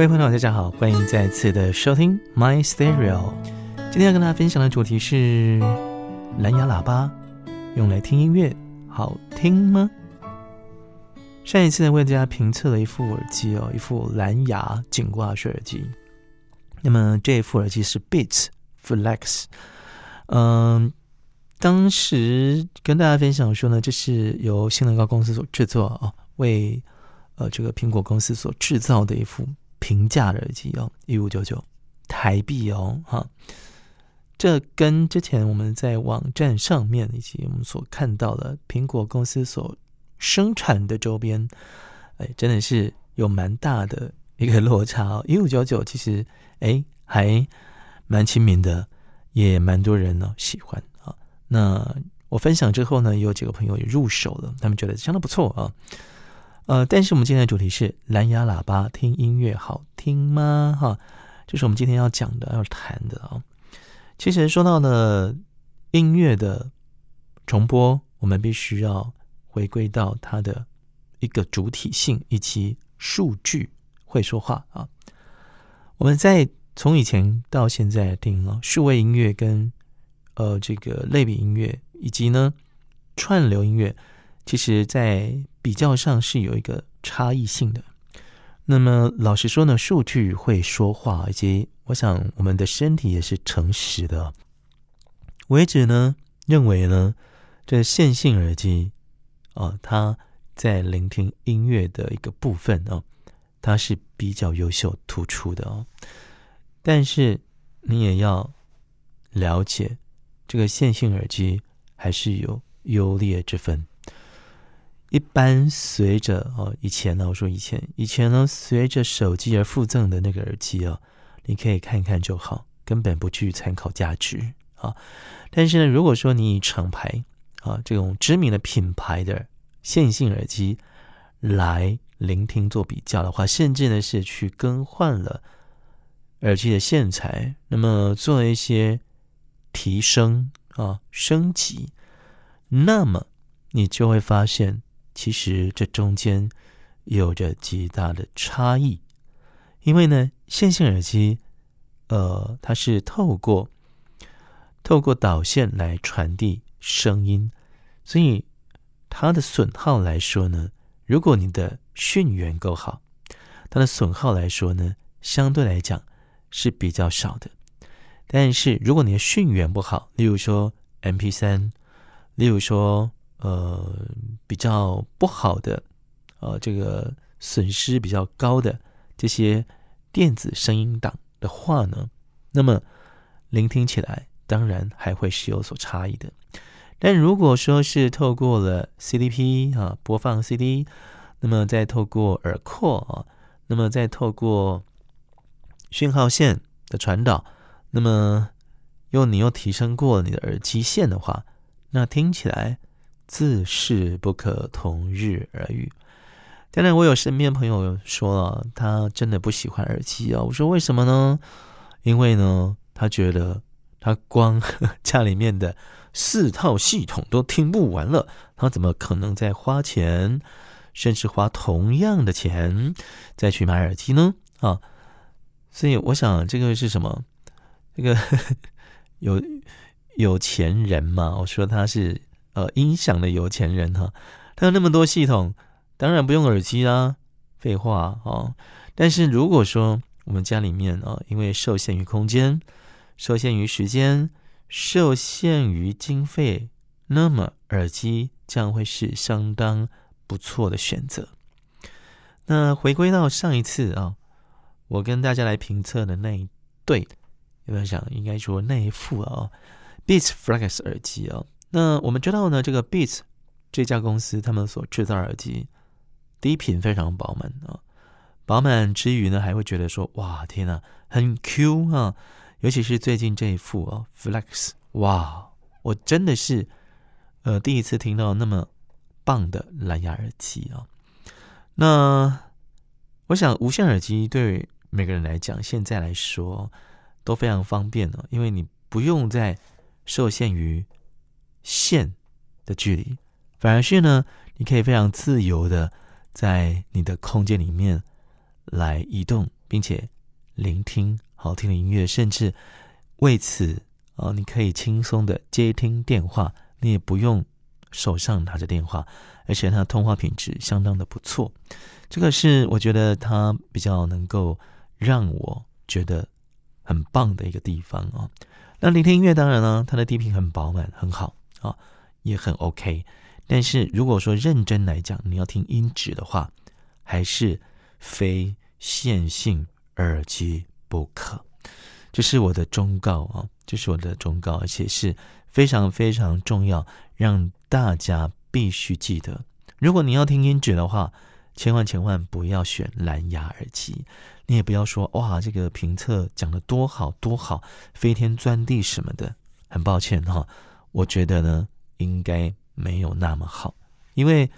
各位朋友，大家好，欢迎再次的收听 My Stereo。今天要跟大家分享的主题是蓝牙喇叭，用来听音乐好听吗？上一次呢，为大家评测了一副耳机哦，一副蓝牙颈挂式耳机。那么这一副耳机是 Beats Flex。嗯，当时跟大家分享说呢，这是由新能高公司所制作啊，为呃这个苹果公司所制造的一副平价的耳机哦，一五九九台币哦，哈。这跟之前我们在网站上面以及我们所看到的苹果公司所生产的周边，哎，真的是有蛮大的一个落差哦。一五九九其实哎还蛮亲民的，也蛮多人呢喜欢啊。那我分享之后呢，有几个朋友也入手了，他们觉得相当不错啊。呃，但是我们今天的主题是蓝牙喇叭听音乐好听吗？哈，这是我们今天要讲的要谈的啊。其实说到呢，音乐的重播，我们必须要回归到它的一个主体性以及数据会说话啊。我们在从以前到现在听啊，数位音乐跟呃这个类比音乐以及呢串流音乐，其实在比较上是有一个差异性的。那么老实说呢，数据会说话，以及我想我们的身体也是诚实的。我一直呢认为呢，这线性耳机啊，它在聆听音乐的一个部分哦，它是比较优秀突出的哦。但是你也要了解，这个线性耳机还是有优劣之分。一般随着哦，以前呢，我说以前，以前呢，随着手机而附赠的那个耳机哦，你可以看看就好，根本不具参考价值啊。但是呢，如果说你以厂牌啊这种知名的品牌的线性耳机来聆听做比较的话，甚至呢是去更换了耳机的线材，那么做一些提升啊升级，那么你就会发现。其实这中间有着极大的差异，因为呢，线性耳机，呃，它是透过透过导线来传递声音，所以它的损耗来说呢，如果你的讯源够好，它的损耗来说呢，相对来讲是比较少的。但是如果你的讯源不好，例如说 M P 三，例如说。呃，比较不好的，呃，这个损失比较高的这些电子声音档的话呢，那么聆听起来当然还会是有所差异的。但如果说是透过了 CDP 啊播放 CD，那么再透过耳廓啊，那么再透过讯号线的传导，那么又你又提升过你的耳机线的话，那听起来。自是不可同日而语。当然，我有身边朋友说了，他真的不喜欢耳机啊。我说为什么呢？因为呢，他觉得他光 家里面的四套系统都听不完了，他怎么可能再花钱，甚至花同样的钱再去买耳机呢？啊，所以我想这个是什么？这个 有有钱人嘛？我说他是。呃，音响的有钱人哈，他有那么多系统，当然不用耳机啦。废话哦。但是如果说我们家里面啊，因为受限于空间、受限于时间、受限于经费，那么耳机将会是相当不错的选择。那回归到上一次啊，我跟大家来评测的那一对，有没有想应该说那一副啊，Beats Flex 耳机啊。那我们知道呢，这个 Beats 这家公司他们所制造耳机，低频非常饱满啊，饱满之余呢，还会觉得说，哇，天呐，很 Q 啊，尤其是最近这一副啊，Flex，哇，我真的是呃第一次听到那么棒的蓝牙耳机啊。那我想无线耳机对每个人来讲，现在来说都非常方便了，因为你不用再受限于。线的距离，反而是呢，你可以非常自由的在你的空间里面来移动并且聆听好听的音乐，甚至为此啊，你可以轻松的接听电话，你也不用手上拿着电话，而且它通话品质相当的不错。这个是我觉得它比较能够让我觉得很棒的一个地方啊。那聆听音乐当然呢，它的低频很饱满，很好啊，也很 OK。但是如果说认真来讲，你要听音质的话，还是非线性耳机不可。这是我的忠告啊，这是我的忠告，而且是非常非常重要，让大家必须记得。如果你要听音质的话，千万千万不要选蓝牙耳机。你也不要说哇，这个评测讲的多好多好，飞天钻地什么的。很抱歉哈，我觉得呢，应该。没有那么好，因为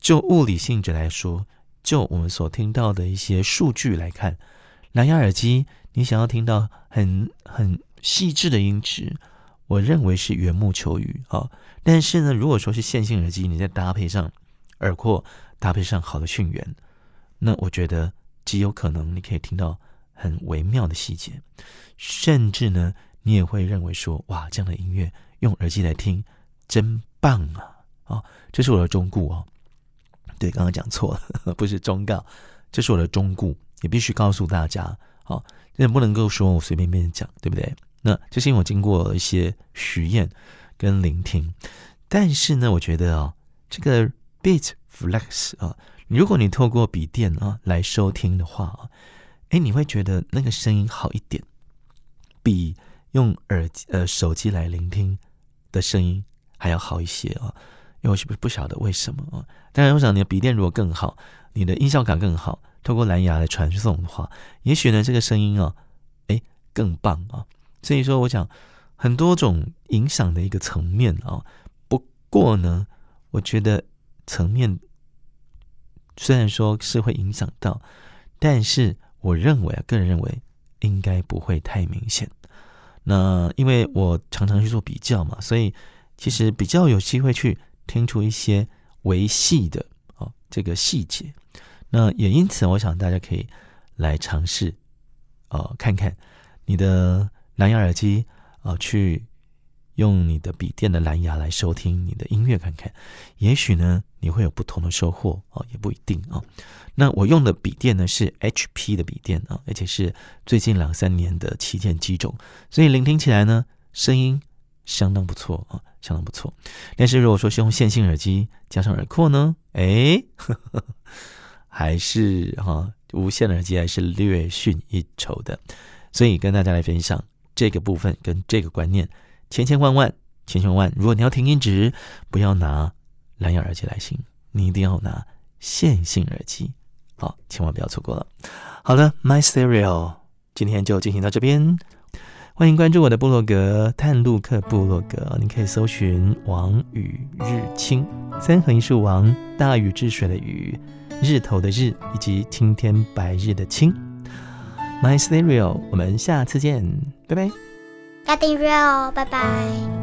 就物理性质来说，就我们所听到的一些数据来看，蓝牙耳机你想要听到很很细致的音质，我认为是缘木求鱼啊。但是呢，如果说是线性耳机，你再搭配上耳廓，搭配上好的讯源，那我觉得极有可能你可以听到很微妙的细节，甚至呢，你也会认为说，哇，这样的音乐用耳机来听真。棒啊！哦，这是我的忠告哦。对，刚刚讲错了，不是忠告，这是我的忠告，也必须告诉大家。哦，也不能够说我随便便讲，对不对？那这是因为我经过一些实验跟聆听。但是呢，我觉得啊，这个 Beat Flex 啊，如果你透过笔电啊来收听的话啊，哎，你会觉得那个声音好一点，比用耳机呃手机来聆听的声音。还要好一些啊，因为我是不是不晓得为什么啊。当然，我想你的笔电如果更好，你的音效感更好，透过蓝牙来传送的话，也许呢这个声音啊，哎更棒啊。所以说，我想很多种影响的一个层面啊。不过呢，我觉得层面虽然说是会影响到，但是我认为啊，个人认为应该不会太明显。那因为我常常去做比较嘛，所以。其实比较有机会去听出一些维系的哦这个细节，那也因此，我想大家可以来尝试，呃，看看你的蓝牙耳机啊，去用你的笔电的蓝牙来收听你的音乐，看看，也许呢你会有不同的收获哦，也不一定啊。那我用的笔电呢是 HP 的笔电啊，而且是最近两三年的旗舰机种，所以聆听起来呢声音。相当不错啊，相当不错。但是如果说是用线性耳机加上耳廓呢，哎，还是哈无线耳机还是略逊一筹的。所以跟大家来分享这个部分跟这个观念，千千万万千千万万，如果你要听音质，不要拿蓝牙耳机来听，你一定要拿线性耳机。好，千万不要错过了。好的，My Stereo，今天就进行到这边。欢迎关注我的部落格“探路客部落格”，你可以搜寻“王与日清”，三横一竖王，大禹治水的禹，日头的日，以及青天白日的青。My Stereo，我们下次见，拜拜。要订阅哦，拜拜。